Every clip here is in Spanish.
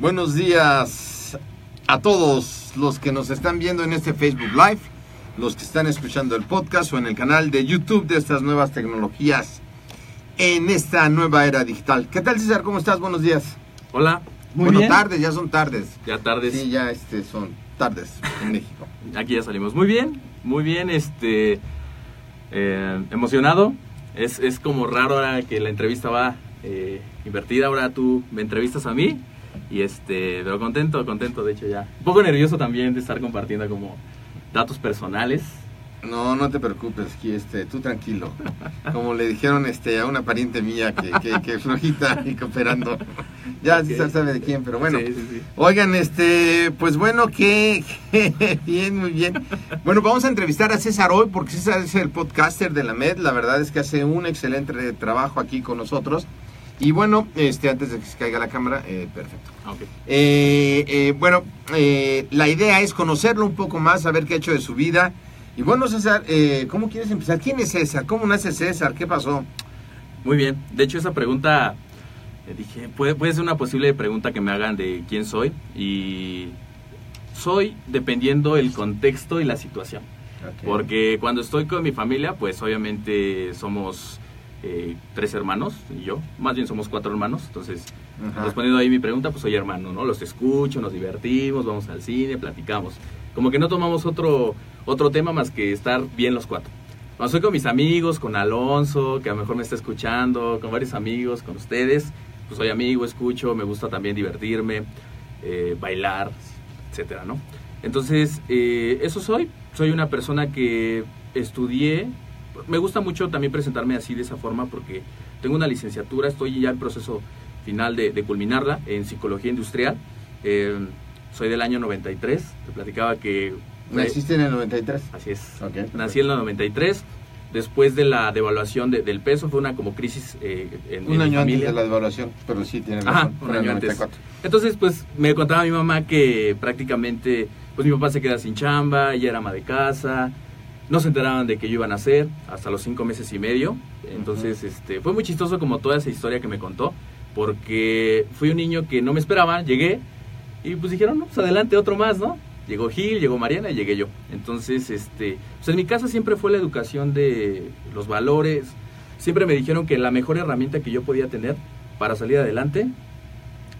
Buenos días a todos los que nos están viendo en este Facebook Live, los que están escuchando el podcast o en el canal de YouTube de estas nuevas tecnologías en esta nueva era digital. ¿Qué tal, César? ¿Cómo estás? Buenos días. Hola, Muy bueno, bien. tardes, ya son tardes. ya tardes. Sí, ya este, son tardes en México. Aquí ya salimos. Muy bien, muy bien, este eh, emocionado. Es, es como raro ahora que la entrevista va eh, invertida. Ahora tú me entrevistas a mí. Y este, pero contento, contento, de hecho ya. Un poco nervioso también de estar compartiendo como datos personales. No, no te preocupes, aquí, este, tú tranquilo. Como le dijeron este, a una pariente mía que, que, que flojita y cooperando. Ya Ok. se sabe de quién, pero bueno. Sí, sí, sí. Oigan, este, pues bueno, que bien, muy bien. Bueno, vamos a entrevistar a César hoy porque César es el podcaster de la MED. La verdad es que hace un excelente trabajo aquí con nosotros. Y bueno, este, antes de que se caiga la cámara, eh, perfecto. Ah, ok. Eh, eh, bueno, eh, la idea es conocerlo un poco más, saber qué ha hecho de su vida. Y bueno, César, eh, ¿cómo quieres empezar? ¿Quién es César? ¿Cómo nace César? ¿Qué pasó? Muy bien. De hecho, esa pregunta, eh, dije, puede, puede ser una posible pregunta que me hagan de quién soy. Y soy dependiendo el contexto y la situación. Porque cuando estoy con mi familia, pues obviamente somos eh, tres hermanos y yo. Más bien somos cuatro hermanos. Entonces, Ajá. respondiendo ahí mi pregunta, pues soy hermano, ¿no? Los escucho, nos divertimos, vamos al cine, platicamos. Como que no tomamos otro, otro tema más que estar bien los cuatro. Cuando estoy con mis amigos, con Alonso, que a lo mejor me está escuchando, con varios amigos, con ustedes, pues soy amigo, escucho, me gusta también divertirme, eh, bailar, etcétera, ¿no? Entonces, eh, eso soy. Soy una persona que estudié. Me gusta mucho también presentarme así de esa forma porque tengo una licenciatura, estoy ya en proceso final de, de culminarla en psicología industrial. Eh, soy del año 93. Te platicaba que. Naciste en el 93. Así es. Nací en el 93. Después de la devaluación de- del peso, fue una como crisis eh, en, en Un mi año antes de la devaluación, pero sí tienes Ajá, razón. un en el año antes. 94. Entonces, pues me contaba mi mamá que prácticamente, pues mi papá se queda sin chamba, ella era ama de casa, no se enteraban de que yo iba a nacer hasta los cinco meses y medio. Entonces, este, fue muy chistoso como toda esa historia que me contó, porque fui un niño que no me esperaba, llegué y pues dijeron, no, pues adelante otro más, ¿no? Llegó Gil, llegó Mariana y llegué yo. Entonces, este, pues en mi casa siempre fue la educación de los valores. Siempre me dijeron que la mejor herramienta que yo podía tener para salir adelante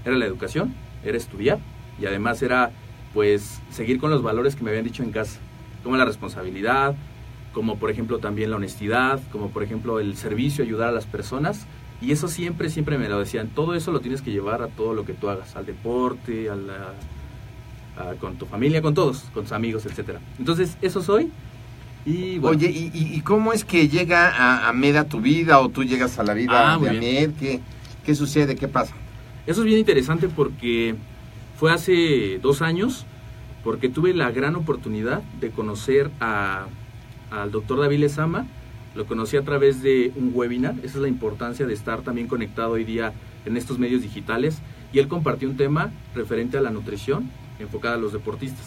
era la educación, era estudiar y además era pues seguir con los valores que me habían dicho en casa, como la responsabilidad, como por ejemplo también la honestidad, como por ejemplo el servicio, ayudar a las personas. Y eso siempre, siempre me lo decían. Todo eso lo tienes que llevar a todo lo que tú hagas, al deporte, a la, a- con tu familia, con todos, con tus amigos, etcétera. Entonces, eso soy. Y bueno, Oye, ¿y, y- cómo es que llega a, a Med a tu vida o tú llegas a la vida Ah, de Med? ¿Qué, ¿Qué sucede? ¿Qué pasa? Eso es bien interesante porque fue hace dos años, porque tuve la gran oportunidad de conocer a, al doctor David Lezama. Lo conocí a través de un webinar. Esa es la importancia de estar también conectado hoy día en estos medios digitales. Y él compartió un tema referente a la nutrición enfocada a los deportistas.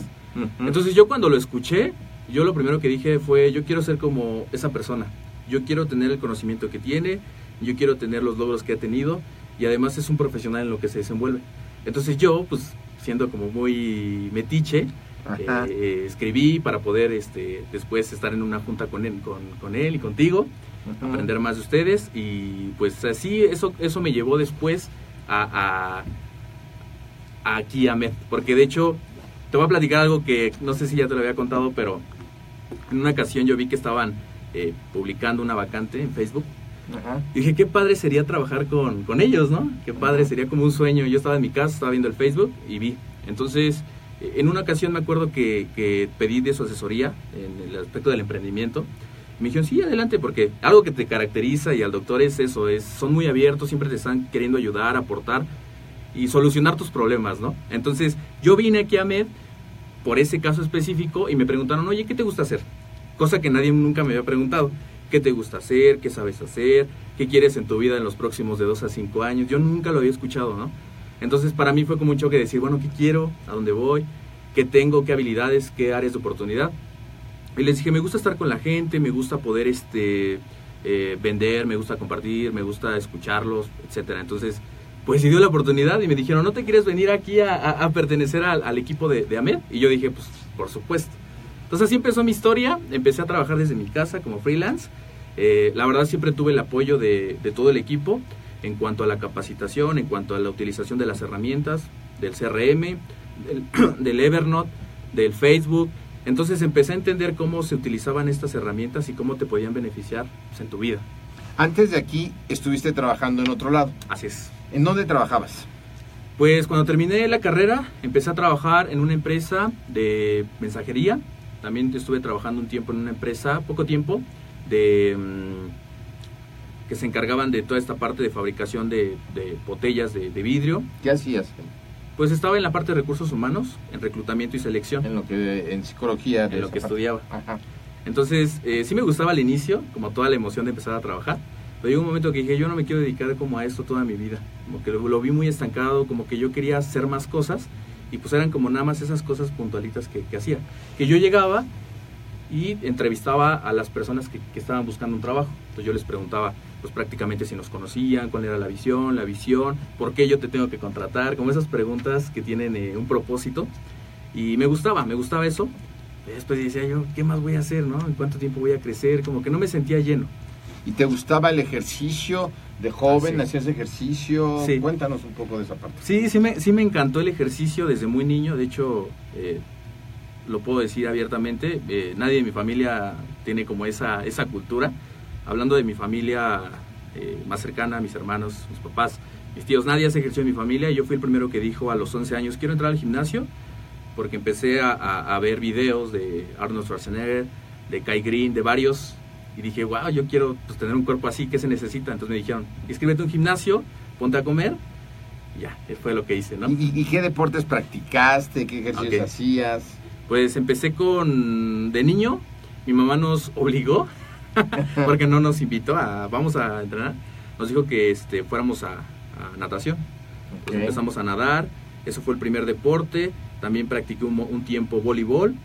Entonces yo cuando lo escuché, yo lo primero que dije fue, yo quiero ser como esa persona. Yo quiero tener el conocimiento que tiene, yo quiero tener los logros que ha tenido y además es un profesional en lo que se desenvuelve. Entonces yo, pues siendo como muy metiche, eh, escribí para poder este, después estar en una junta con él, con, con él y contigo, aprender más de ustedes. Y pues así eso, eso me llevó después a, a, a aquí a Med, porque de hecho te voy a platicar algo que no sé si ya te lo había contado, pero en una ocasión yo vi que estaban eh, publicando una vacante en Facebook Ajá. y dije, qué padre sería trabajar con, con ellos, ¿no? Qué padre, sería como un sueño. Yo estaba en mi casa, estaba viendo el Facebook y vi. Entonces, en una ocasión me acuerdo que, que pedí de su asesoría en el aspecto del emprendimiento. Me dijeron, sí, adelante, porque algo que te caracteriza y al doctor es eso, es, son muy abiertos, siempre te están queriendo ayudar, aportar y solucionar tus problemas, ¿no? Entonces, yo vine aquí a Med por ese caso específico y me preguntaron, oye, ¿qué te gusta hacer? Cosa que nadie nunca me había preguntado. ¿Qué te gusta hacer? ¿Qué sabes hacer? ¿Qué quieres en tu vida en los próximos de dos a cinco años? Yo nunca lo había escuchado, ¿no? Entonces para mí fue como un choque decir, bueno, ¿qué quiero? ¿A dónde voy? ¿Qué tengo? ¿Qué habilidades? ¿Qué áreas de oportunidad? Y les dije, me gusta estar con la gente, me gusta poder este, eh, vender, me gusta compartir, me gusta escucharlos, etcétera. Entonces, pues se dio la oportunidad y me dijeron, ¿no te quieres venir aquí a, a- a pertenecer al, al equipo de, de AMED? Y yo dije, pues por supuesto. Entonces así empezó mi historia, empecé a trabajar desde mi casa como freelance. Eh, la verdad siempre tuve el apoyo de, de todo el equipo en cuanto a la capacitación, en cuanto a la utilización de las herramientas, del CRM, del, del Evernote, del Facebook. Entonces empecé a entender cómo se utilizaban estas herramientas y cómo te podían beneficiar pues, en tu vida. Antes de aquí estuviste trabajando en otro lado. Así es. ¿En dónde trabajabas? Pues cuando terminé la carrera, empecé a trabajar en una empresa de mensajería. También estuve trabajando un tiempo en una empresa, poco tiempo, de mm, que se encargaban de toda esta parte de fabricación de, de botellas de, de vidrio. ¿Qué hacías? Pues estaba en la parte de recursos humanos, en reclutamiento y selección, En lo que en psicología. de en lo que parte. estudiaba. Ajá. Entonces, eh, sí me gustaba al inicio, como toda la emoción de empezar a trabajar. Pero llegó un momento que dije, yo no me quiero dedicar como a esto toda mi vida. Como que lo, lo vi muy estancado, como que yo quería hacer más cosas. Y pues eran como nada más esas cosas puntualitas que, que hacía. Que yo llegaba y entrevistaba a las personas que, que estaban buscando un trabajo. Entonces yo les preguntaba, pues prácticamente si nos conocían, cuál era la visión, la visión, por qué yo te tengo que contratar, como esas preguntas que tienen eh, un propósito. Y me gustaba, me gustaba eso. Después decía yo, ¿qué más voy a hacer, no? ¿En cuánto tiempo voy a crecer? Como que no me sentía lleno. ¿Y te gustaba el ejercicio de joven? Ah, sí. ¿Hacías ejercicio? Sí. Cuéntanos un poco de esa parte. Sí, sí me, sí me encantó el ejercicio desde muy niño. De hecho, eh, lo puedo decir abiertamente. eh, nadie de mi familia tiene como esa, esa cultura. Hablando de mi familia eh, más cercana, mis hermanos, mis papás, mis tíos, nadie hace ejercicio en mi familia. Yo fui el primero que dijo a los 11 años, quiero entrar al gimnasio, porque empecé a, a- a ver videos de Arnold Schwarzenegger, de Kai Green, de varios. Y dije, wow, yo quiero pues, tener un cuerpo así, ¿qué se necesita? Entonces me dijeron, inscríbete a un gimnasio, ponte a comer. Ya, fue lo que hice, ¿no? ¿Y, y- qué deportes practicaste? ¿Qué ejercicios Ok. hacías? Pues empecé con de niño, mi mamá nos obligó porque no nos invitó a vamos a entrenar. Nos dijo que este fuéramos a, a natación. Pues empezamos a nadar, eso fue el primer deporte, también practiqué un, un tiempo voleibol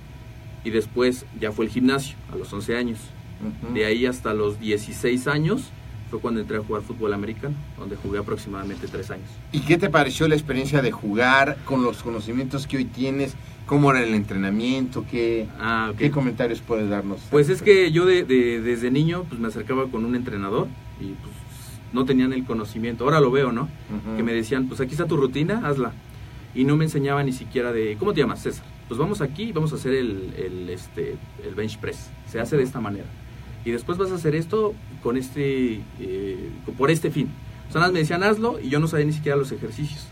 y después ya fue el gimnasio a los 11 años. De ahí hasta los 16 años fue cuando entré a jugar fútbol americano, donde jugué aproximadamente 3 años. ¿Y qué te pareció la experiencia de jugar con los conocimientos que hoy tienes? ¿Cómo era el entrenamiento? ¿Qué, Ah, ok. qué comentarios puedes darnos? Pues es que yo de, de- desde niño pues me acercaba con un entrenador y pues no tenían el conocimiento. Ahora lo veo, ¿no? Ujú. Que me decían, pues aquí está tu rutina, hazla. Y no me enseñaba ni siquiera de, ¿cómo te llamas, César? Pues vamos aquí y vamos a hacer el, el, este, el bench press. Se hace de esta manera. Y después vas a hacer esto con este, eh, por este fin. O sea, nada más me decían, hazlo y yo no sabía ni siquiera los ejercicios.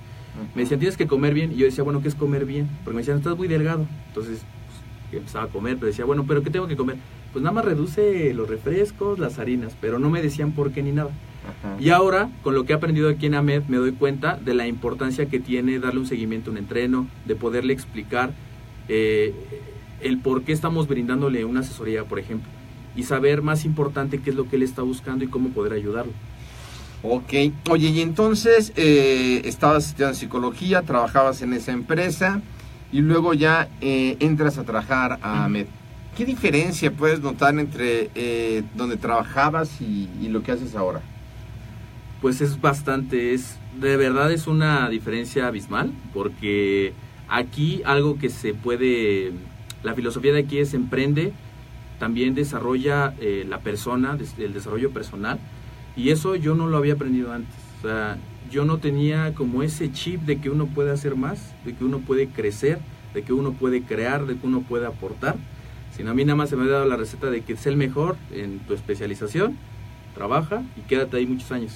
Me decían, tienes que comer bien. Y yo decía, bueno, ¿qué es comer bien? Porque me decían, estás muy delgado. Entonces, pues, empezaba a comer, pero decía, bueno, ¿pero qué tengo que comer? Pues nada más reduce los refrescos, las harinas, pero no me decían por qué ni nada. Y ahora, con lo que he aprendido aquí en AMED, me doy cuenta de la importancia que tiene darle un seguimiento a un entreno, de poderle explicar eh, el por qué estamos brindándole una asesoría, por ejemplo, y saber más importante qué es lo que él está buscando y cómo poder ayudarlo. Ok, oye, y entonces eh, estabas estudiando psicología, trabajabas en esa empresa y luego ya eh, entras a trabajar a AMED. ¿Qué diferencia puedes notar entre eh, donde trabajabas y, y lo que haces ahora? Pues es bastante, es de verdad es una diferencia abismal, porque aquí algo que se puede, la filosofía de aquí es emprende, también desarrolla eh, la persona, el desarrollo personal, y eso yo no lo había aprendido antes. O sea, yo no tenía como ese chip de que uno puede hacer más, de que uno puede crecer, de que uno puede crear, de que uno puede aportar, sino a mí nada más se me ha dado la receta de que sé el mejor en tu especialización, trabaja y quédate ahí muchos años.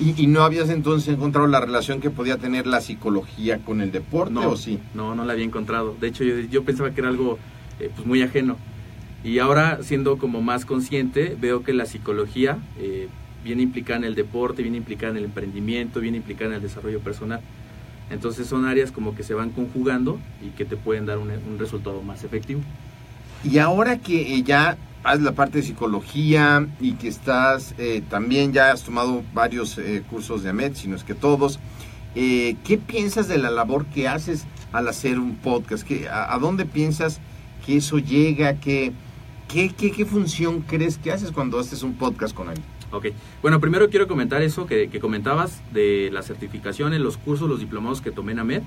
¿Y, y no habías entonces encontrado la relación que podía tener la psicología con el deporte No, o sí? no, no la había encontrado. De hecho, yo, yo pensaba que era algo eh, pues muy ajeno. Y ahora, siendo como más consciente, veo que la psicología eh, viene implicada en el deporte, viene implicada en el emprendimiento, viene implicada en el desarrollo personal. Entonces son áreas como que se van conjugando y que te pueden dar un, un resultado más efectivo. Y ahora que eh, ya haces la parte de psicología y que estás eh, también ya has tomado varios eh, cursos de AMED, si no es que todos, eh, ¿qué piensas de la labor que haces al hacer un podcast? ¿Qué, a, a dónde piensas que eso llega? ¿Qué, qué, qué, qué función crees que haces cuando haces un podcast con alguien? Ok, bueno, primero quiero comentar eso que, que comentabas de las certificaciones, los cursos, los diplomados que tomé en AMED,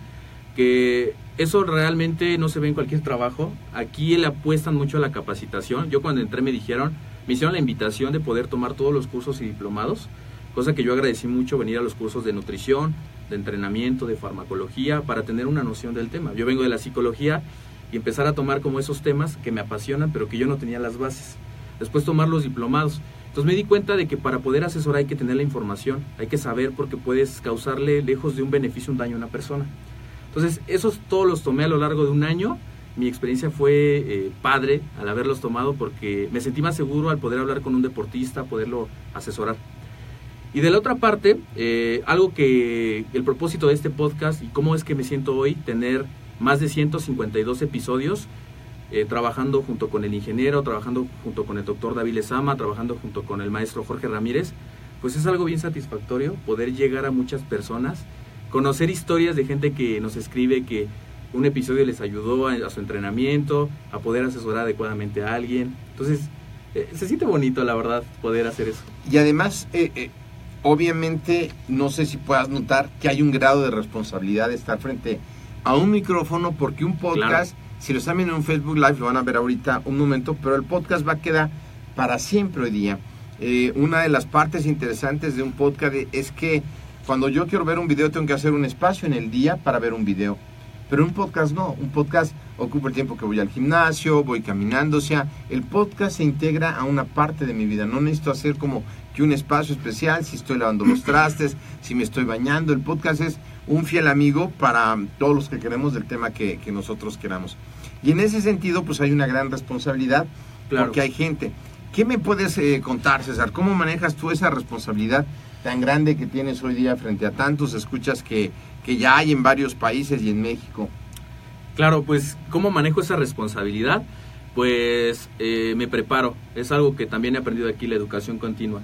que eso realmente no se ve en cualquier trabajo. Aquí le apuestan mucho a la capacitación. Yo cuando entré me dijeron, me hicieron la invitación de poder tomar todos los cursos y diplomados, cosa que yo agradecí mucho venir a los cursos de nutrición, de entrenamiento, de farmacología, para tener una noción del tema. Yo vengo de la psicología y empezar a tomar como esos temas que me apasionan, pero que yo no tenía las bases. Después tomar los diplomados. Entonces me di cuenta de que para poder asesorar hay que tener la información, hay que saber porque puedes causarle, lejos de un beneficio, un daño a una persona. Entonces esos todos los tomé a lo largo de un año. Mi experiencia fue eh, padre al haberlos tomado porque me sentí más seguro al poder hablar con un deportista, poderlo asesorar. Y de la otra parte, eh, algo que el propósito de este podcast y cómo es que me siento hoy, tener más de 152 episodios eh, trabajando junto con el ingeniero, trabajando junto con el doctor David Lezama, trabajando junto con el maestro Jorge Ramírez, pues es algo bien satisfactorio poder llegar a muchas personas, conocer historias de gente que nos escribe que un episodio les ayudó a, su entrenamiento, a poder asesorar adecuadamente a alguien. Entonces, eh, se siente bonito, la verdad, poder hacer eso. Y además, eh, eh, obviamente, no sé si puedas notar que hay un grado de responsabilidad de estar frente a un micrófono, porque un podcast, si lo están viendo en un Facebook Live, lo van a ver ahorita un momento, pero el podcast va a quedar para siempre hoy día. Eh, una de las partes interesantes de un podcast es que cuando yo quiero ver un video tengo que hacer un espacio en el día para ver un video. Pero un podcast no, un podcast ocupa el tiempo que voy al gimnasio, voy caminando, o sea, el podcast se integra a una parte de mi vida. No necesito hacer como que un espacio especial, si estoy lavando los trastes, si me estoy bañando. El podcast es un fiel amigo para todos los que queremos del tema que, que nosotros queramos. Y en ese sentido, pues hay una gran responsabilidad Claro. porque hay gente. ¿Qué me puedes eh, contar, César? ¿Cómo manejas tú esa responsabilidad tan grande que tienes hoy día frente a tantos escuchas que, que ya hay en varios países y en México? Claro, pues ¿cómo manejo esa responsabilidad? Pues eh, me preparo. Es algo que también he aprendido aquí, la educación continua.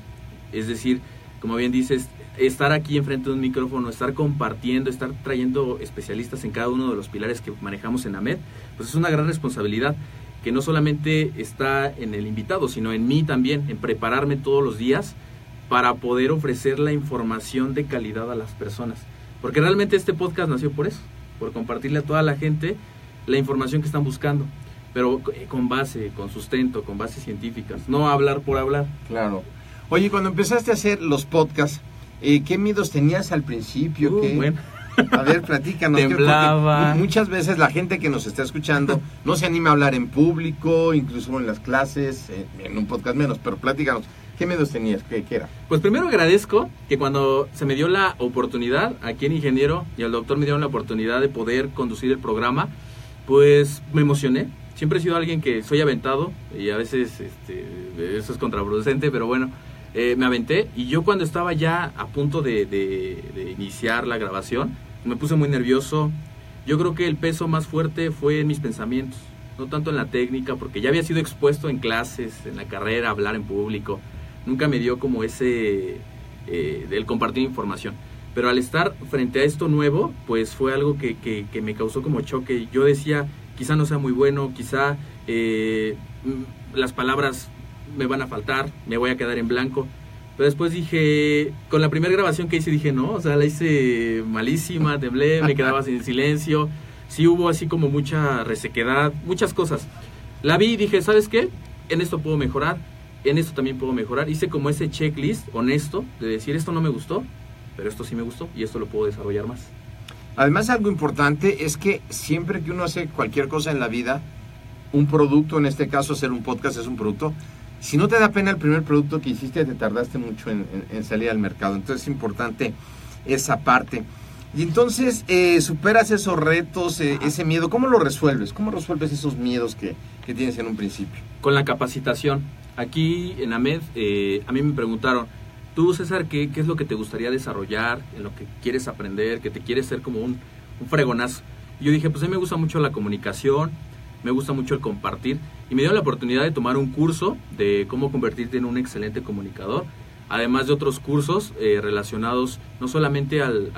Es decir, como bien dices, estar aquí enfrente de un micrófono, estar compartiendo, estar trayendo especialistas en cada uno de los pilares que manejamos en AMED, pues es una gran responsabilidad que no solamente está en el invitado, sino en mí también, en prepararme todos los días para poder ofrecer la información de calidad a las personas. Porque realmente este podcast nació por eso, por compartirle a toda la gente la información que están buscando, pero eh, con base, con sustento, con bases científicas, no hablar por hablar. Claro. Oye, cuando empezaste a hacer los podcasts, eh, ¿qué miedos tenías al principio? Uh, ¿Qué- bueno. A ver, platícanos. ¿qué- porque Temblaba. mu- Muchas veces la gente que nos está escuchando no se anima a hablar en público, incluso en las clases, eh, en un podcast menos, pero platícanos. ¿Qué miedos tenías? ¿Qué, qué era? Pues primero agradezco que cuando se me dio la oportunidad, aquí en Ingeniero y al doctor me dieron la oportunidad de poder conducir el programa, pues me emocioné. Siempre he sido alguien que soy aventado y a veces este, eso es contraproducente, pero bueno, Eh, me aventé y yo cuando estaba ya a punto de, iniciar la grabación, me puse muy nervioso. Yo creo que el peso más fuerte fue en mis pensamientos, no tanto en la técnica, porque ya había sido expuesto en clases, en la carrera, hablar en público. Nunca me dio como ese, eh, el compartir información. Pero al estar frente a esto nuevo, pues fue algo que me causó como choque. Yo decía, quizá no sea muy bueno, quizá eh, mm, las palabras me van a faltar, me voy a quedar en blanco. Pero después dije, con la primera grabación que hice, dije, no, o sea, la hice malísima, temblé, me quedaba sin silencio. Sí hubo así como mucha resequedad, muchas cosas. La vi y dije, ¿sabes qué? En esto puedo mejorar, en esto también puedo mejorar. Hice como ese checklist honesto de decir, esto no me gustó, pero esto sí me gustó y esto lo puedo desarrollar más. Además, algo importante es que siempre que uno hace cualquier cosa en la vida, un producto, en este caso hacer un podcast es un producto, si no te da pena el primer producto que hiciste, te tardaste mucho en, en- en salir al mercado. Entonces es importante esa parte. Y entonces eh, superas esos retos, eh, ese miedo. ¿Cómo lo resuelves? ¿Cómo resuelves esos miedos que, que tienes en un principio? Con la capacitación. Aquí en AMED, eh, a mí me preguntaron, tú César, ¿qué, ¿qué es lo que te gustaría desarrollar, en lo que quieres aprender, que te quieres ser como un, un fregonazo? Y yo dije, pues a mí me gusta mucho la comunicación, me gusta mucho el compartir, y me dio la oportunidad de tomar un curso de cómo convertirte en un excelente comunicador, además de otros cursos eh, relacionados no solamente al,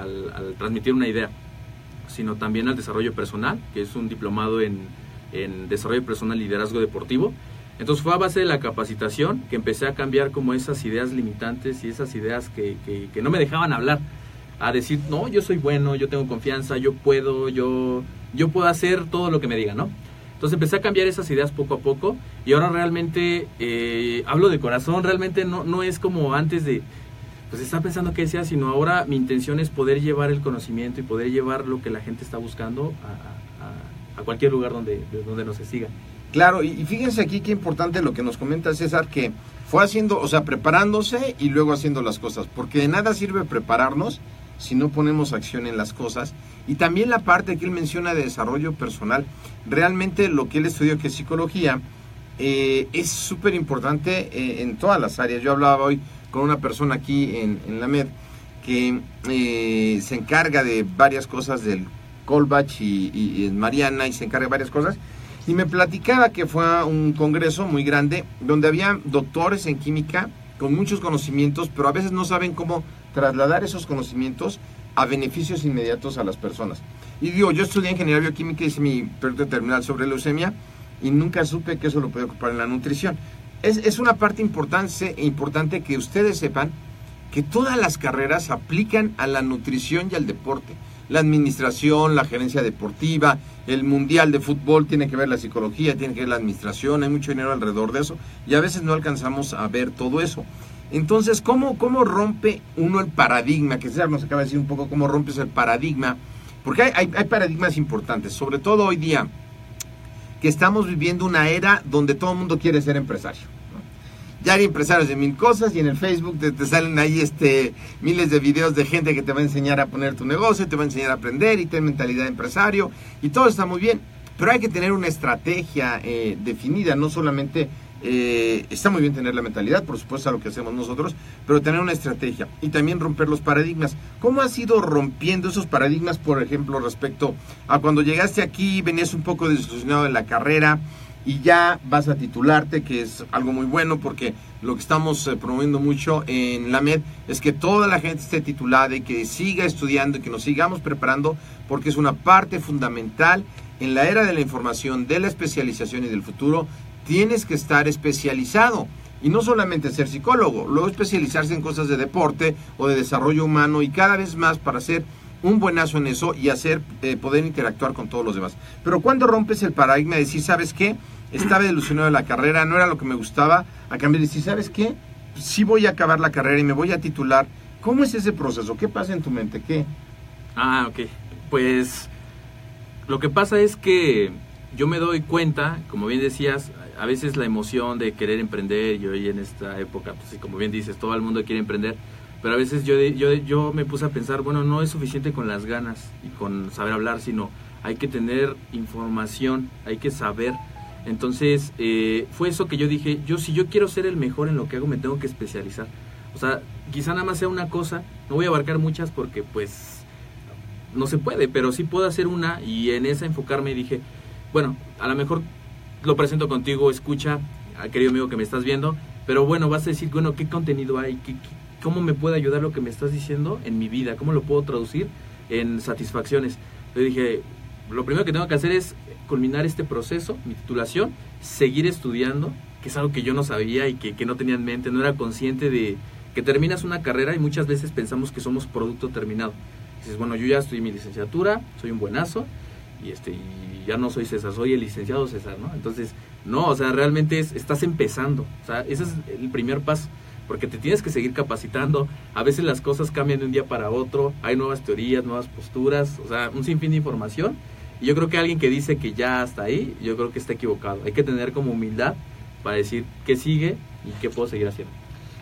transmitir una idea, sino también al desarrollo personal, que es un diplomado en, en desarrollo personal y liderazgo deportivo. Entonces fue a base de la capacitación que empecé a cambiar como esas ideas limitantes y esas ideas que, que- que no me dejaban hablar. A decir, no, yo soy bueno, yo tengo confianza, yo puedo, yo, yo puedo hacer todo lo que me digan, ¿no? Entonces empecé a cambiar esas ideas poco a poco y ahora realmente eh, hablo de corazón, realmente no, no es como antes de, pues estar pensando qué decía, sino ahora mi intención es poder llevar el conocimiento y poder llevar lo que la gente está buscando a, a- cualquier lugar donde, de donde nos siga. Claro, y, y fíjense aquí qué importante lo que nos comenta César, que fue haciendo, o sea, preparándose y luego haciendo las cosas, porque de nada sirve prepararnos si no ponemos acción en las cosas. Y también la parte que él menciona de desarrollo personal, realmente lo que él estudió, que es psicología, eh, es súper importante eh, en todas las áreas. Yo hablaba hoy con una persona aquí en, en la MED que eh, se encarga de varias cosas del Colbach y, Mariana y se encarga de varias cosas. Y me platicaba que fue un congreso muy grande donde había doctores en química con muchos conocimientos, pero a veces no saben cómo trasladar esos conocimientos a beneficios inmediatos a las personas. Y digo, yo estudié ingeniería bioquímica y hice mi proyecto terminal sobre leucemia y nunca supe que eso lo podía ocupar en la nutrición. Es, es una parte importante, importante que ustedes sepan que todas las carreras aplican a la nutrición y al deporte. La administración, la gerencia deportiva, el mundial de fútbol tiene que ver la psicología, tiene que ver la administración, hay mucho dinero alrededor de eso y a veces no alcanzamos a ver todo eso. Entonces, ¿cómo, cómo rompe uno el paradigma? Que César nos acaba de decir un poco cómo rompes el paradigma, porque hay, hay- paradigmas importantes, sobre todo hoy día, que estamos viviendo una era donde todo el mundo quiere ser empresario. Ya hay empresarios de mil cosas y en el Facebook te, te salen ahí este, miles de videos de gente que te va a enseñar a poner tu negocio, te va a enseñar a aprender y tener mentalidad de empresario y todo está muy bien, pero hay que tener una estrategia eh, definida, no solamente eh, está muy bien tener la mentalidad, por supuesto, a lo que hacemos nosotros, pero tener una estrategia y también romper los paradigmas. ¿Cómo has ido rompiendo esos paradigmas, por ejemplo, respecto a cuando llegaste aquí, venías un poco desilusionado de la carrera y ya vas a titularte, que es algo muy bueno porque lo que estamos eh, promoviendo mucho en la MED es que toda la gente esté titulada y que siga estudiando y que nos sigamos preparando porque es una parte fundamental en la era de la información, de la especialización y del futuro tienes que estar especializado. Y no solamente ser psicólogo, luego especializarse en cosas de deporte o de desarrollo humano y cada vez más para ser un buenazo en eso y hacer eh, poder interactuar con todos los demás. Pero cuando rompes el paradigma de decir, ¿sabes qué? Estaba ilusionado de la carrera, no era lo que me gustaba, a cambio de decir, ¿sabes qué? Sí voy a acabar la carrera y me voy a titular. ¿Cómo es ese proceso? ¿Qué pasa en tu mente? ¿Qué? Ah, ok. Pues lo que pasa es que yo me doy cuenta, como bien decías, a veces la emoción de querer emprender, y hoy en esta época, pues como bien dices, todo el mundo quiere emprender, pero a veces yo, yo, yo me puse a pensar, bueno, no es suficiente con las ganas y con saber hablar, sino hay que tener información, hay que saber. Entonces, eh, fue eso que yo dije, yo si yo quiero ser el mejor en lo que hago, me tengo que especializar. O sea, quizá nada más sea una cosa, no voy a abarcar muchas porque pues no se puede, pero sí puedo hacer una y en esa enfocarme y dije, bueno, a lo mejor lo presento contigo, escucha, ah, querido amigo que me estás viendo, pero bueno, vas a decir, bueno, ¿qué contenido hay? ¿Qué, qué- cómo me puede ayudar lo que me estás diciendo en mi vida? ¿Cómo lo puedo traducir en satisfacciones? Yo dije, lo primero que tengo que hacer es culminar este proceso, mi titulación, seguir estudiando, que es algo que yo no sabía y que, no tenía en mente, no era consciente de que terminas una carrera y muchas veces pensamos que somos producto terminado. Dices, bueno, yo ya estudié mi licenciatura, soy un buenazo y este ya no soy César, soy el licenciado César, ¿no? Entonces, no, o sea, realmente es, estás empezando, o sea, ese es el primer paso, porque te tienes que seguir capacitando, a veces las cosas cambian de un día para otro, hay nuevas teorías, nuevas posturas, o sea, un sinfín de información, y yo creo que alguien que dice que ya hasta ahí, yo creo que está equivocado, hay que tener como humildad para decir qué sigue y qué puedo seguir haciendo.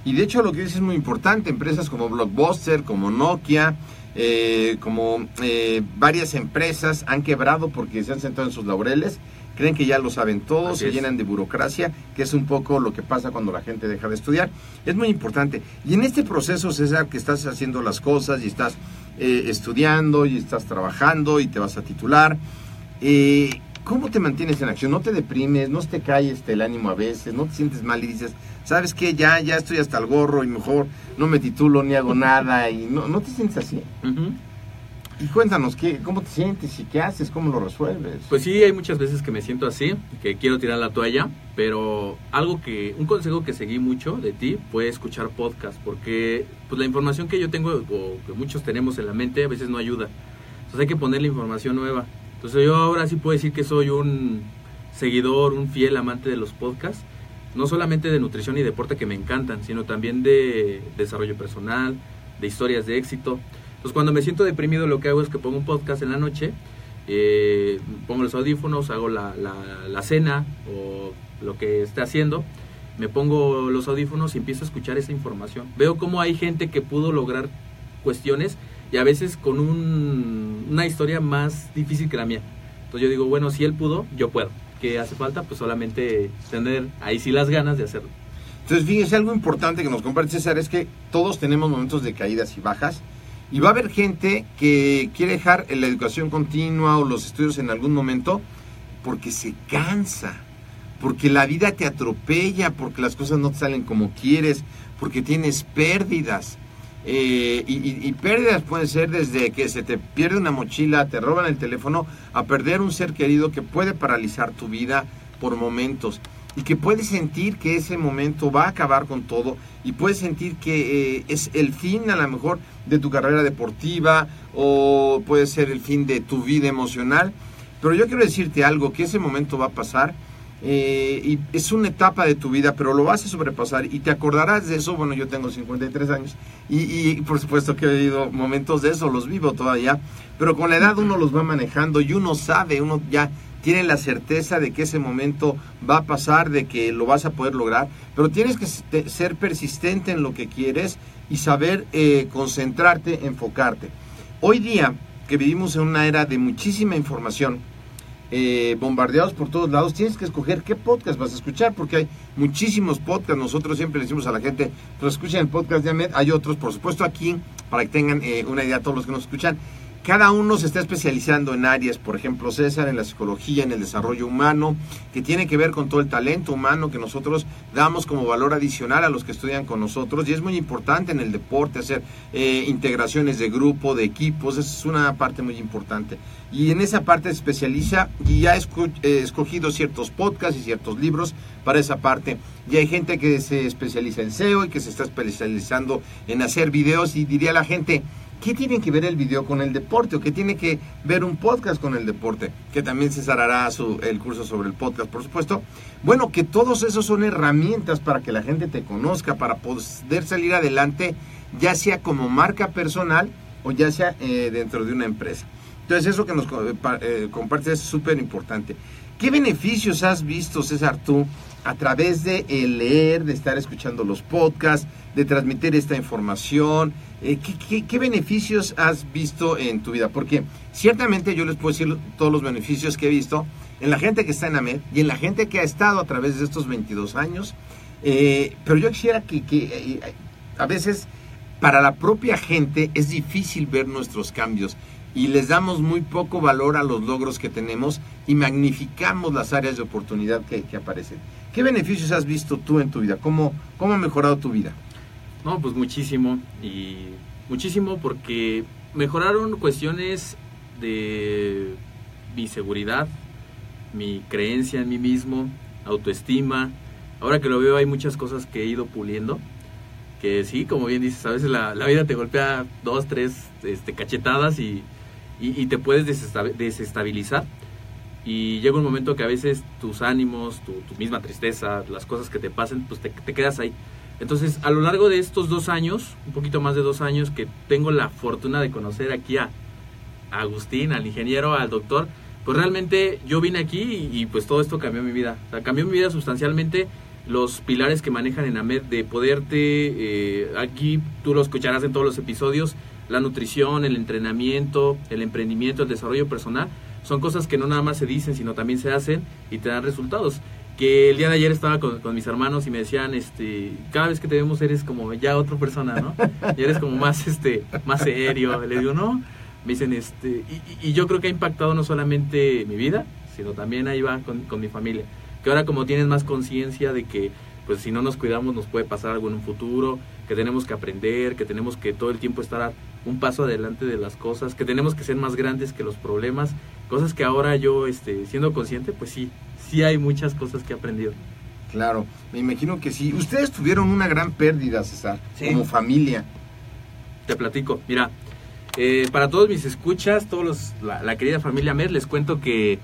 Y de hecho lo que dices es muy importante, empresas como Blockbuster, como Nokia, eh, como eh, varias empresas han quebrado porque se han sentado en sus laureles, creen que ya lo saben todo, Así se es. llenan de burocracia, que es un poco lo que pasa cuando la gente deja de estudiar. Es muy importante. Y en este proceso, César, que estás haciendo las cosas y estás eh, estudiando y estás trabajando y te vas a titular, eh, ¿cómo te mantienes en acción? ¿No te deprimes? ¿No te cae este, el ánimo a veces? ¿No te sientes mal y dices, ¿sabes qué? Ya, ya estoy hasta el gorro y mejor no me titulo ni hago nada y no, no te sientes así. Ujú. Y cuéntanos, ¿qué, ¿cómo te sientes y qué haces? ¿Cómo lo resuelves? Pues sí, hay muchas veces que me siento así, que quiero tirar la toalla, pero algo que, un consejo que seguí mucho de ti fue escuchar podcast, porque pues la información que yo tengo o que muchos tenemos en la mente a veces no ayuda. Entonces hay que poner la información nueva. Entonces yo ahora sí puedo decir que soy un seguidor, un fiel amante de los podcasts, no solamente de nutrición y deporte que me encantan, sino también de desarrollo personal, de historias de éxito. Entonces cuando me siento deprimido lo que hago es que pongo un podcast en la noche, eh, pongo los audífonos, hago la, la- la cena o lo que esté haciendo, me pongo los audífonos y empiezo a escuchar esa información. Veo cómo hay gente que pudo lograr cuestiones y a veces con un- una historia más difícil que la mía. Entonces yo digo, bueno, si él pudo, yo puedo. ¿Qué hace falta? Pues solamente tener ahí sí las ganas de hacerlo. Entonces, fíjese, algo importante que nos comparte César es que todos tenemos momentos de caídas y bajas. Y va a haber gente que quiere dejar la educación continua o los estudios en algún momento porque se cansa, porque la vida te atropella, porque las cosas no te salen como quieres, porque tienes pérdidas. Eh, y, y- pérdidas pueden ser desde que se te pierde una mochila, te roban el teléfono, a perder un ser querido que puede paralizar tu vida por momentos y que puedes sentir que ese momento va a acabar con todo y puedes sentir que eh, es el fin a lo mejor de tu carrera deportiva o puede ser el fin de tu vida emocional. Pero yo quiero decirte algo, que ese momento va a pasar eh, y es una etapa de tu vida, pero lo vas a sobrepasar y te acordarás de eso. Bueno, yo tengo 53 años y, por supuesto que he vivido momentos de eso, los vivo todavía, pero con la edad uno los va manejando y uno sabe, uno ya tiene la certeza de que ese momento va a pasar, de que lo vas a poder lograr, pero tienes que ser persistente en lo que quieres y saber eh, concentrarte, enfocarte. Hoy día, que vivimos en una era de muchísima información, eh, bombardeados por todos lados, tienes que escoger qué podcast vas a escuchar, porque hay muchísimos podcasts. Nosotros siempre le decimos a la gente, pues escuchen el podcast de Ahmed. Hay otros, por supuesto, aquí, para que tengan eh, una idea todos los que nos escuchan. Cada uno se está especializando en áreas, por ejemplo, César en la psicología, en el desarrollo humano, que tiene que ver con todo el talento humano que nosotros damos como valor adicional a los que estudian con nosotros. Y es muy importante en el deporte hacer eh, integraciones de grupo, de equipos, esa es una parte muy importante. Y en esa parte se especializa y ha eh, escogido ciertos podcasts y ciertos libros para esa parte. Y hay gente que se especializa en SEO y que se está especializando en hacer videos y diría la gente, ¿qué tiene que ver el video con el deporte? ¿O qué tiene que ver un podcast con el deporte? Que también César hará su, el curso sobre el podcast, por supuesto. Bueno, que todos esos son herramientas para que la gente te conozca, para poder salir adelante, ya sea como marca personal o ya sea eh, dentro de una empresa. Entonces eso que nos eh, eh, compartes es súper importante. ¿Qué beneficios has visto, César, tú, a través de eh, leer, de estar escuchando los podcasts, de transmitir esta información? Eh, ¿qué, beneficios has visto en tu vida? Porque ciertamente yo les puedo decir todos los beneficios que he visto en la gente que está en AMED y en la gente que ha estado a través de estos 22 años. Eh, pero yo quisiera que, eh, a veces para la propia gente es difícil ver nuestros cambios y les damos muy poco valor a los logros que tenemos y magnificamos las áreas de oportunidad que aparecen. ¿Qué beneficios has visto tú en tu vida? ¿Cómo, ¿Cómo ha mejorado tu vida? No, pues muchísimo. Y muchísimo porque mejoraron cuestiones de mi seguridad, mi creencia en mí mismo, autoestima. Ahora que lo veo hay muchas cosas que he ido puliendo. Que sí, como bien dices, a veces la, la vida te golpea dos, tres este, cachetadas y, y, y te puedes desesta- desestabilizar. Y llega un momento que a veces tus ánimos, tu, misma tristeza, las cosas que te pasen, pues te, quedas ahí. Entonces, a lo largo de estos dos años, un poquito más de dos años, que tengo la fortuna de conocer aquí a, Agustín, al ingeniero, al doctor, pues realmente yo vine aquí y, y, pues todo esto cambió mi vida. O sea, cambió mi vida sustancialmente los pilares que manejan en AMED de poderte, eh, aquí tú lo escucharás en todos los episodios, la nutrición, el entrenamiento, el emprendimiento, el desarrollo personal, son cosas que no nada más se dicen, sino también se hacen y te dan resultados. Que el día de ayer estaba con, con mis hermanos y me decían, este, cada vez que te vemos eres como ya otra persona, ¿no? Y eres como más, este, más serio. Le digo, no. Me dicen, este, y, y- yo creo que ha impactado no solamente mi vida, sino también ahí va con, con mi familia. Que ahora como tienes más conciencia de que, pues si no nos cuidamos nos puede pasar algo en un futuro, que tenemos que aprender, que tenemos que todo el tiempo estar un paso adelante de las cosas, que tenemos que ser más grandes que los problemas, cosas que ahora yo, este, siendo consciente, pues sí, sí hay muchas cosas que he aprendido. Claro, me imagino que sí. Ustedes tuvieron una gran pérdida, César, Sí. como familia. Te platico, mira, eh, para todos mis escuchas, todos los, la, la querida familia Mer, les cuento que,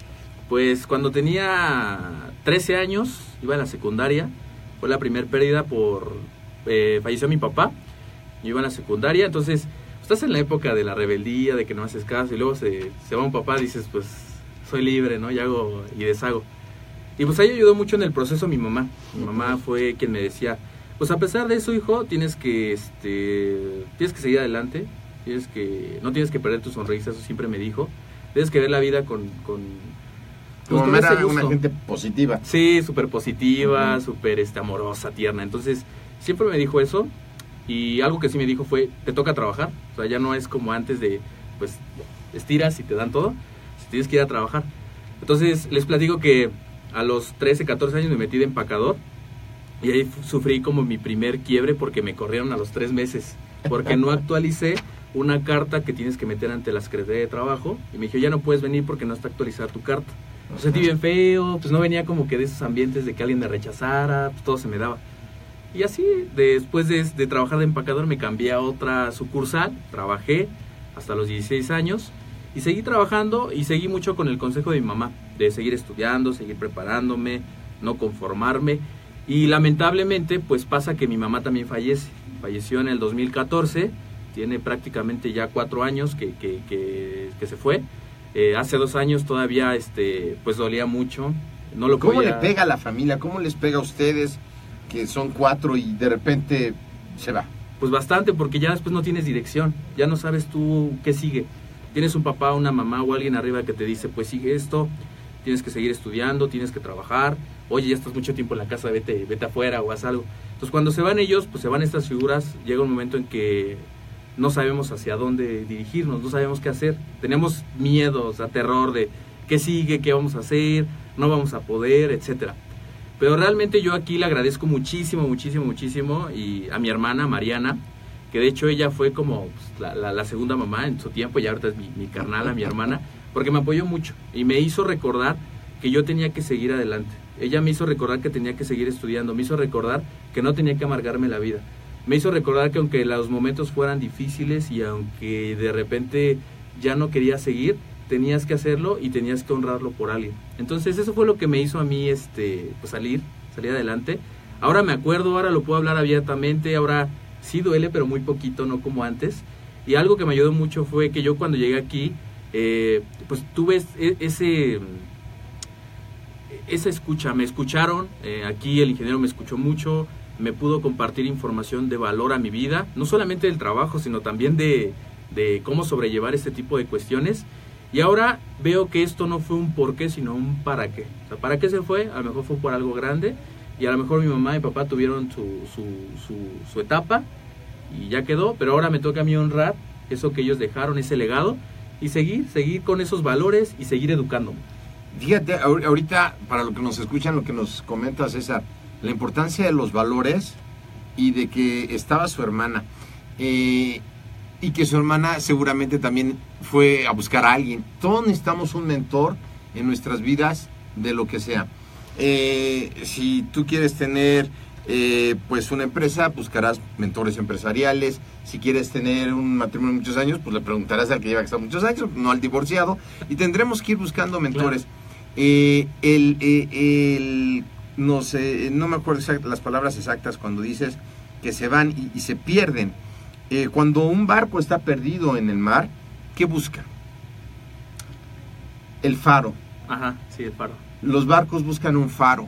pues, cuando tenía 13 años, iba a la secundaria, fue la primer pérdida por, eh, falleció mi papá, yo iba a la secundaria, entonces, estás en la época de la rebeldía, de que no haces caso, y luego se, se va un papá, dices, pues, soy libre, ¿no? Y hago y deshago. Y pues ahí ayudó mucho en el proceso mi mamá. Mi mamá fue quien me decía, pues a pesar de eso, hijo, tienes que, este, tienes que seguir adelante, tienes que, no tienes que perder tu sonrisa, eso siempre me dijo. Tienes que ver la vida con, con pues, con ese era una gente positiva. Sí, súper positiva, Ujú. súper este, amorosa, tierna. Entonces, siempre me dijo eso. Y algo que sí me dijo fue, te toca trabajar. O sea, ya no es como antes de, pues, estiras y te dan todo. Si tienes que ir a trabajar. Entonces, les platico que a los 13, 14 años me metí de empacador. Y ahí sufrí como mi primer quiebre porque me corrieron a los tres meses. Porque no actualicé una carta que tienes que meter ante la Secretaría de Trabajo. Y me dijo, ya no puedes venir porque no está actualizada tu carta. Me sentí bien feo, pues no venía como que de esos ambientes de que alguien me rechazara, pues todo se me daba. Y así, después de, de trabajar de empacador, me cambié a otra sucursal, trabajé hasta los 16 años y seguí trabajando y seguí mucho con el consejo de mi mamá, de seguir estudiando, seguir preparándome, no conformarme. Y lamentablemente, pues pasa que mi mamá también fallece. Falleció en el 2014, tiene prácticamente ya cuatro años que, que, que- que se fue. Eh, hace dos años todavía, este, pues dolía mucho. No lo ¿Cómo podía- le pega a la familia? ¿Cómo les pega a ustedes que son cuatro y de repente se va? Pues bastante, porque ya después no tienes dirección, ya no sabes tú qué sigue. Tienes un papá, una mamá o alguien arriba que te dice, pues sigue esto, tienes que seguir estudiando, tienes que trabajar, oye, ya estás mucho tiempo en la casa, vete, vete afuera o haz algo. Entonces cuando se van ellos, pues se van estas figuras, llega un momento en que no sabemos hacia dónde dirigirnos, no sabemos qué hacer. Tenemos miedo, o sea, terror de qué sigue, qué vamos a hacer, no vamos a poder, etcétera. Pero realmente yo aquí le agradezco muchísimo, muchísimo, muchísimo y a mi hermana Mariana, que de hecho ella fue como pues, la, segunda mamá en su tiempo y ahorita es mi, mi carnala, mi hermana, porque me apoyó mucho y me hizo recordar que yo tenía que seguir adelante. Ella me hizo recordar que tenía que seguir estudiando, me hizo recordar que no tenía que amargarme la vida. Me hizo recordar que aunque los momentos fueran difíciles y aunque de repente ya no quería seguir, tenías que hacerlo y tenías que honrarlo por alguien. Entonces eso fue lo que me hizo a mí este pues salir, salir adelante. Ahora me acuerdo, ahora lo puedo hablar abiertamente, ahora sí duele, pero muy poquito, no como antes. Y algo que me ayudó mucho fue que yo cuando llegué aquí, eh, pues tuve e- ese esa escucha, me escucharon, eh, aquí el ingeniero me escuchó mucho, me pudo compartir información de valor a mi vida, no solamente del trabajo, sino también de, de cómo sobrellevar este tipo de cuestiones. Y ahora veo que esto no fue un por qué, sino un para qué. ¿para qué se fue? A lo mejor fue por algo grande y a lo mejor mi mamá y papá tuvieron su, su, etapa y ya quedó, pero ahora me toca a mí honrar eso que ellos dejaron, ese legado y seguir, seguir con esos valores y seguir educándome. Fíjate, ahor- ahorita, para lo que nos escuchan, lo que nos comenta César, la importancia de los valores y de que estaba su hermana. eh, y que su hermana seguramente también fue a buscar a alguien. Todos necesitamos un mentor en nuestras vidas, de lo que sea. Eh, si tú quieres tener eh, pues una empresa, buscarás mentores empresariales. Si quieres tener un matrimonio de muchos años, pues le preguntarás al que lleva casado muchos años, no al divorciado. Y tendremos que ir buscando mentores. Eh, el, eh, el- no sé, no me acuerdo exact- las palabras exactas cuando dices que se van y, y se pierden. Eh, cuando un barco está perdido en el mar, ¿qué busca? El faro. Ajá, sí, el faro. Los barcos buscan un faro.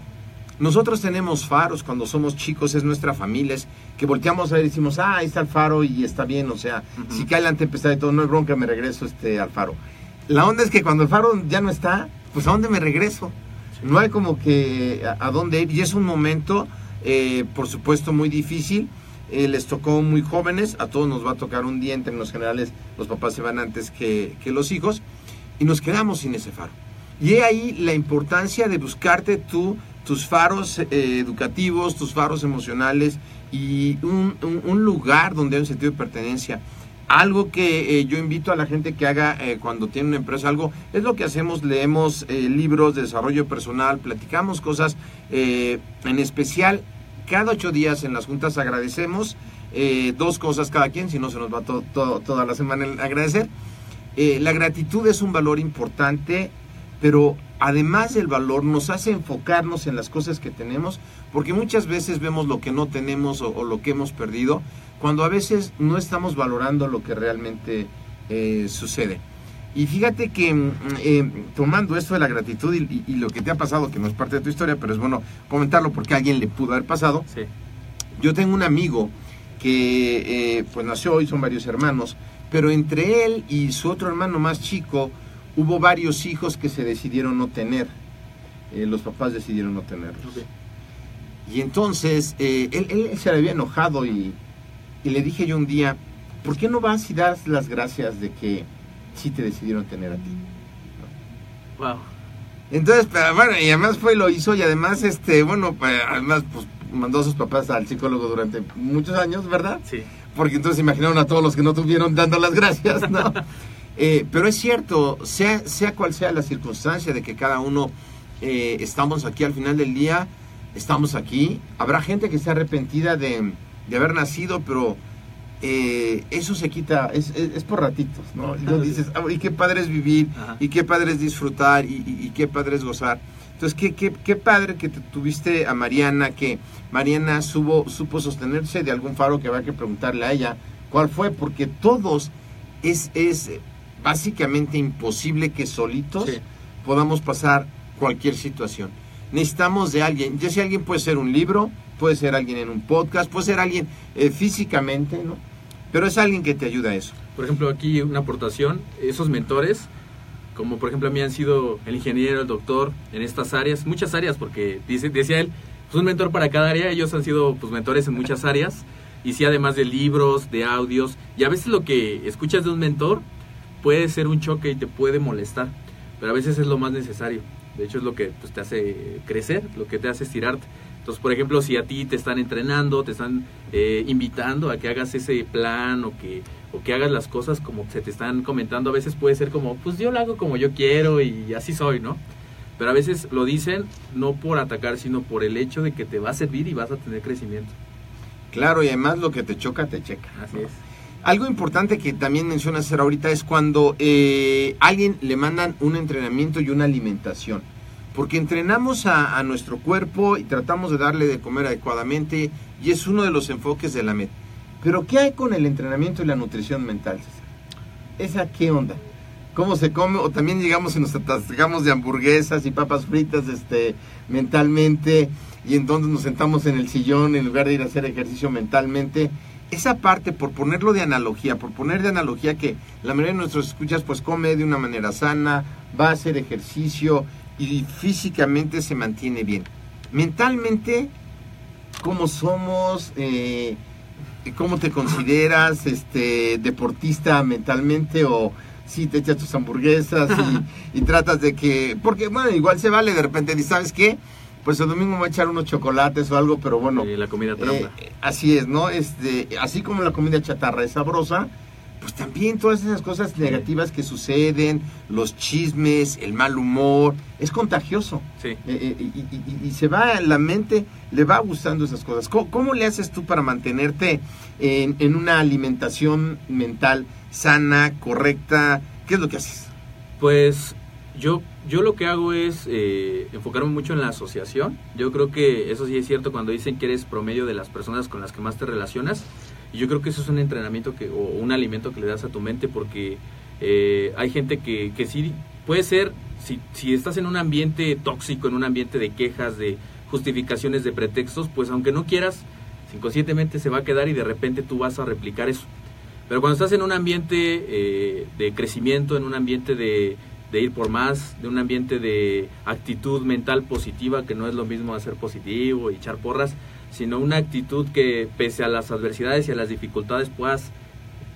Nosotros tenemos faros cuando somos chicos, es nuestra familia, es que volteamos a ver y decimos, ah, ahí está el faro y está bien, o sea, si cae la tempestad y todo, no hay bronca, me regreso este, al faro. La onda es que cuando el faro ya no está, pues a dónde me regreso. Sí. No hay como que a, a dónde ir y es un momento, eh, por supuesto, muy difícil. Eh, les tocó muy jóvenes, a todos nos va a tocar un día, en términos generales los papás se van antes que, que los hijos y nos quedamos sin ese faro. Y he ahí la importancia de buscarte tú tus faros eh, educativos, tus faros emocionales y un, un- un lugar donde hay un sentido de pertenencia. Algo que eh, yo invito a la gente que haga eh, cuando tiene una empresa algo, es lo que hacemos, leemos eh, libros de desarrollo personal, platicamos cosas, eh, en especial cada ocho días en las juntas agradecemos eh, dos cosas cada quien, si no se nos va to- to- toda la semana el agradecer. Eh, la gratitud es un valor importante, pero además del valor nos hace enfocarnos en las cosas que tenemos, porque muchas veces vemos lo que no tenemos o, lo que hemos perdido, cuando a veces no estamos valorando lo que realmente eh, sucede. Y fíjate que mm, eh, tomando esto de la gratitud y, y- y lo que te ha pasado, que no es parte de tu historia, pero es bueno comentarlo porque a alguien le pudo haber pasado, Sí. yo tengo un amigo que eh, pues nació y son varios hermanos, pero entre él y su otro hermano más chico hubo varios hijos que se decidieron no tener. Eh, los papás decidieron no tenerlos. Y entonces eh, él, él se había enojado y, y le dije yo un día, ¿por qué no vas y das las gracias de que sí te decidieron tener a ti? Wow. Entonces, pero bueno, y además fue lo hizo y además, este, bueno, pues, además pues mandó a sus papás al psicólogo durante muchos años, ¿verdad? Sí. porque entonces imaginaron a todos los que no tuvieron dando las gracias, ¿no? Eh, pero es cierto, sea, sea cual sea la circunstancia de que cada uno eh, estamos aquí al final del día, estamos aquí. Habrá gente que esté arrepentida de, de haber nacido, pero eh, eso se quita, es, es- es por ratitos, ¿no? Y dices, "Ah, y qué padre es vivir, Ajá. y qué padre es disfrutar, y, y- y qué padre es gozar. Entonces, qué, qué, qué padre que te- tuviste a Mariana, que Mariana supo, supo sostenerse de algún faro que va que preguntarle a ella cuál fue, porque todos es, es básicamente imposible que solitos Sí. podamos pasar cualquier situación. Necesitamos de alguien, ya si alguien puede ser un libro, puede ser alguien en un podcast, puede ser alguien eh, físicamente, ¿no? Pero es alguien que te ayuda a eso. Por ejemplo, aquí una aportación, esos mentores, como por ejemplo a mí han sido el ingeniero, el doctor, en estas áreas, muchas áreas, porque dice, decía él, pues un mentor para cada área, ellos han sido pues mentores en muchas áreas, y sí además de libros, de audios, y a veces lo que escuchas de un mentor puede ser un choque y te puede molestar, pero a veces es lo más necesario, de hecho es lo que pues, te hace crecer, lo que te hace estirarte. Entonces, por ejemplo, si a ti te están entrenando, te están eh, invitando a que hagas ese plan o que, o que hagas las cosas como se te están comentando, a veces puede ser como, pues yo lo hago como yo quiero y así soy, ¿no? Pero a veces lo dicen no por atacar, sino por el hecho de que te va a servir y vas a tener crecimiento. Claro, y además lo que te choca, te checa. Así ¿no? es. Algo importante que también mencionas ahorita es cuando eh, alguien le mandan un entrenamiento y una alimentación. Porque entrenamos a, a nuestro cuerpo y tratamos de darle de comer adecuadamente y es uno de los enfoques de la MED. Pero ¿qué hay con el entrenamiento y la nutrición mental? ¿Esa qué onda? ¿Cómo se come? O también llegamos y nos atascamos de hamburguesas y papas fritas este, mentalmente y entonces nos sentamos en el sillón en lugar de ir a hacer ejercicio mentalmente. esa parte, por ponerlo de analogía, por poner de analogía que la mayoría de nuestros escuchas pues come de una manera sana, va a hacer ejercicio y físicamente se mantiene bien. Mentalmente, ¿cómo somos? Eh, ¿Cómo te consideras este deportista mentalmente o si te echas tus hamburguesas y, y tratas de que... Porque bueno, igual se vale de repente, ¿sabes qué? pues el domingo me voy a echar unos chocolates o algo, pero bueno. Sí, la comida trampa. eh, así es, ¿no? Este, así como la comida chatarra es sabrosa, pues también todas esas cosas negativas que suceden, los chismes, el mal humor, es contagioso. Sí. Eh, eh, y, y- y- y se va, la mente le va gustando esas cosas. ¿Cómo, cómo le haces tú para mantenerte en, en una alimentación mental sana, correcta? ¿Qué es lo que haces? Pues yo, yo lo que hago es eh, enfocarme mucho en la asociación. Yo creo que eso sí es cierto cuando dicen que eres promedio de las personas con las que más te relacionas. Y yo creo que eso es un entrenamiento que, o un alimento que le das a tu mente porque eh, hay gente que, que sí puede ser, si, si estás en un ambiente tóxico, en un ambiente de quejas, de justificaciones, de pretextos, pues aunque no quieras, inconscientemente se va a quedar y de repente tú vas a replicar eso. Pero cuando estás en un ambiente eh, de crecimiento, en un ambiente de, de ir por más, de un ambiente de actitud mental positiva, que no es lo mismo hacer positivo y echar porras, sino una actitud que pese a las adversidades y a las dificultades puedas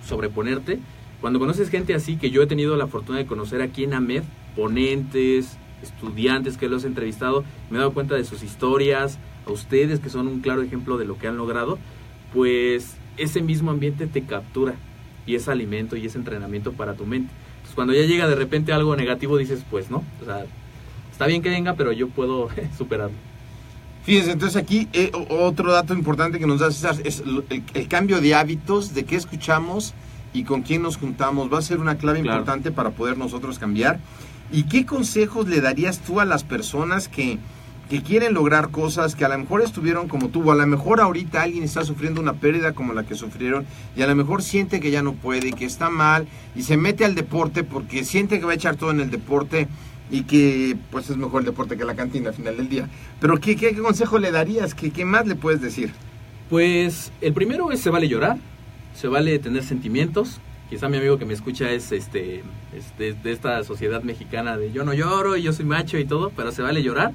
sobreponerte. Cuando conoces gente así, que yo he tenido la fortuna de conocer aquí en AMED, ponentes, estudiantes que los he entrevistado, me he dado cuenta de sus historias, a ustedes que son un claro ejemplo de lo que han logrado, pues ese mismo ambiente te captura y es alimento y es entrenamiento para tu mente. Cuando ya llega de repente algo negativo dices, pues no, o sea, está bien que venga, pero yo puedo superarlo. Fíjense, entonces aquí eh, otro dato importante que nos da César es el, cambio de hábitos, de qué escuchamos y con quién nos juntamos. Va a ser una clave Claro. importante para poder nosotros cambiar. ¿Y qué consejos le darías tú a las personas que, que quieren lograr cosas, que a lo mejor estuvieron como tú, o a lo mejor ahorita alguien está sufriendo una pérdida como la que sufrieron, y a lo mejor siente que ya no puede, que está mal, y se mete al deporte porque siente que va a echar todo en el deporte, y que pues es mejor el deporte que la cantina al final del día. Pero ¿qué, qué, consejo le darías? ¿Qué, ¿Qué más le puedes decir? Pues el primero es se vale llorar, se vale tener sentimientos. Quizá mi amigo que me escucha es este, es de, esta sociedad mexicana de yo no lloro y yo soy macho y todo, pero se vale llorar,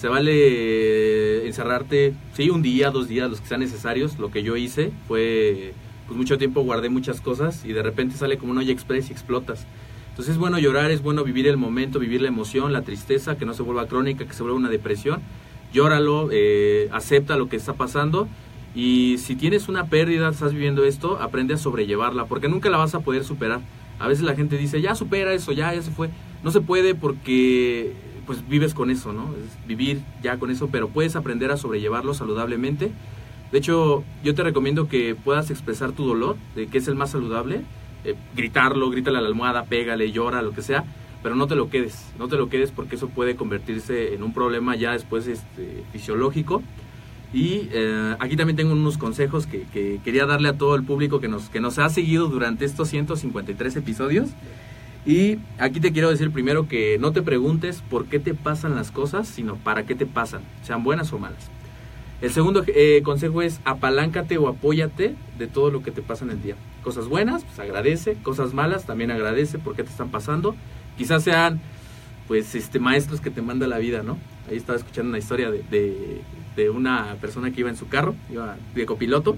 se vale encerrarte, sí, un día, dos días, los que sean necesarios. Lo que yo hice fue, pues mucho tiempo guardé muchas cosas y de repente sale como un olla express y explotas. Entonces es bueno llorar, es bueno vivir el momento, vivir la emoción, la tristeza, que no se vuelva crónica, que se vuelva una depresión. Llóralo, eh, acepta lo que está pasando y si tienes una pérdida, estás viviendo esto, aprende a sobrellevarla, porque nunca la vas a poder superar. A veces la gente dice, ya supera eso, ya, ya se fue. No se puede porque pues vives con eso, ¿no? Vivir ya con eso, pero puedes aprender a sobrellevarlo saludablemente. De hecho, yo te recomiendo que puedas expresar tu dolor, de que es el más saludable, eh, gritarlo, grítale a la almohada, pégale, llora, lo que sea, pero no te lo quedes, no te lo quedes porque eso puede convertirse en un problema ya después este, fisiológico. Y eh, aquí también tengo unos consejos que, que quería darle a todo el público que nos, que nos ha seguido durante estos 153 episodios. Y aquí te quiero decir primero que no te preguntes por qué te pasan las cosas, sino para qué te pasan, sean buenas o malas. El segundo eh, consejo es apaláncate o apóyate de todo lo que te pasa en el día. Cosas buenas, pues agradece. Cosas malas, también agradece por qué te están pasando. Quizás sean, pues, este maestros que te manda la vida, ¿no? Ahí estaba escuchando una historia de, de, de una persona que iba en su carro, iba de copiloto,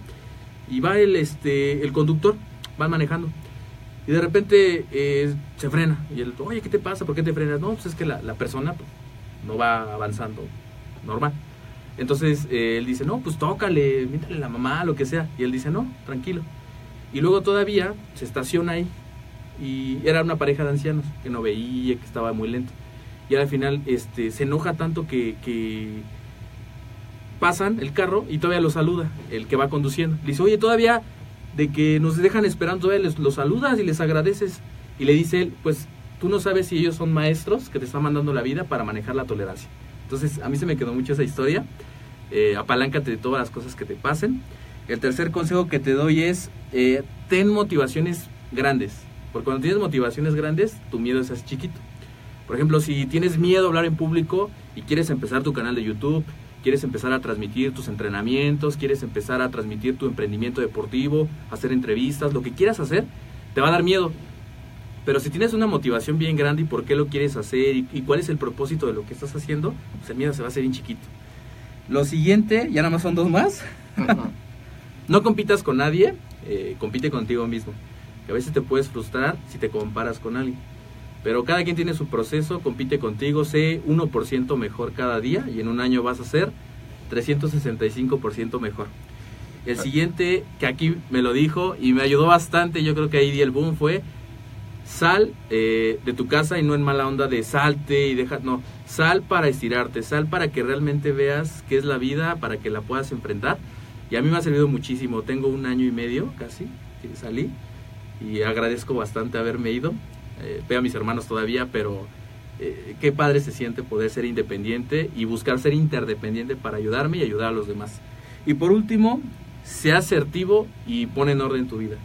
y va el, este, el conductor, van manejando. Y de repente eh, se frena. Y él, oye, ¿qué te pasa? ¿Por qué te frenas? No, pues es que la, la persona pues, no va avanzando normal. Entonces eh, él dice, no, pues tócale, mítale a la mamá, lo que sea. Y él dice, no, tranquilo. Y luego todavía se estaciona ahí. Y era una pareja de ancianos que no veía, que estaba muy lento. Y al final este, se enoja tanto que, que pasan el carro y todavía lo saluda, el que va conduciendo. Le dice, oye, todavía de que nos dejan esperando, todavía les, los saludas y les agradeces. Y le dice él, pues tú no sabes si ellos son maestros que te están mandando la vida para manejar la tolerancia. Entonces, a mí se me quedó mucho esa historia. Eh, apaláncate de todas las cosas que te pasen. El tercer consejo que te doy es, eh, ten motivaciones grandes. Porque cuando tienes motivaciones grandes, tu miedo es chiquito. Por ejemplo, si tienes miedo a hablar en público y quieres empezar tu canal de YouTube, quieres empezar a transmitir tus entrenamientos, quieres empezar a transmitir tu emprendimiento deportivo, hacer entrevistas, lo que quieras hacer, te va a dar miedo. Pero si tienes una motivación bien grande y por qué lo quieres hacer y, y cuál es el propósito de lo que estás haciendo, pues el miedo se va a hacer bien chiquito. Lo siguiente, ya nada más son dos más. no compitas con nadie, eh, compite contigo mismo. Que a veces te puedes frustrar si te comparas con alguien. Pero cada quien tiene su proceso, compite contigo, sé 1% mejor cada día y en un año vas a ser 365% mejor. El siguiente, que aquí me lo dijo y me ayudó bastante, yo creo que ahí di el boom, fue sal eh, de tu casa y no en mala onda de salte y deja, no, sal para estirarte, sal para que realmente veas qué es la vida, para que la puedas enfrentar. Y a mí me ha servido muchísimo, tengo un año y medio casi que salí y agradezco bastante haberme ido. Eh, veo a mis hermanos todavía, pero eh, qué padre se siente poder ser independiente y buscar ser interdependiente para ayudarme y ayudar a los demás. Y por último, sea asertivo y pon en orden tu vida.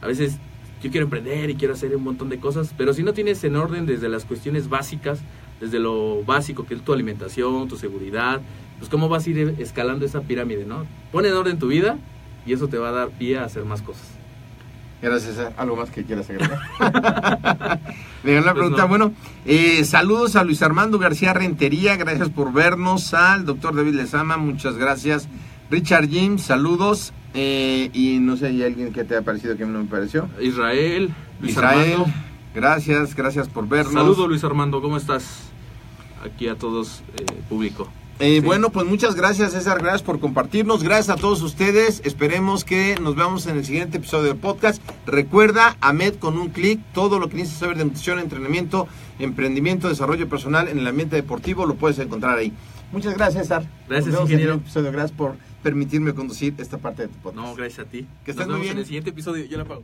A veces yo quiero emprender y quiero hacer un montón de cosas, pero si no tienes en orden desde las cuestiones básicas, desde lo básico que es tu alimentación, tu seguridad, pues cómo vas a ir escalando esa pirámide, ¿no? Pon en orden tu vida y eso te va a dar pie a hacer más cosas. Gracias. César. ¿Algo más que quieras agregar? Una Pues pregunta. no. Bueno, eh, saludos a Luis Armando García Rentería. Gracias por vernos. Al doctor David Lezama, muchas gracias. Richard Jim, saludos. Eh, y no sé, ¿hay alguien que te ha parecido que no me pareció? Israel, Luis Israel, Armando. gracias, gracias por vernos. Saludos Luis Armando, ¿cómo estás? Aquí a todos, eh, público. Eh, Sí. Bueno, pues muchas gracias César, gracias por compartirnos, gracias a todos ustedes, esperemos que nos veamos en el siguiente episodio del podcast. Recuerda, Ahmed, con un clic, todo lo que necesitas saber de nutrición, entrenamiento, emprendimiento, desarrollo personal en el ambiente deportivo, lo puedes encontrar ahí. Muchas gracias César. Gracias, en el ingeniero. episodio. Gracias por permitirme conducir esta parte de tu podcast. No, gracias a ti. Que estés Nos muy vemos bien. en el siguiente episodio. Yo la pago.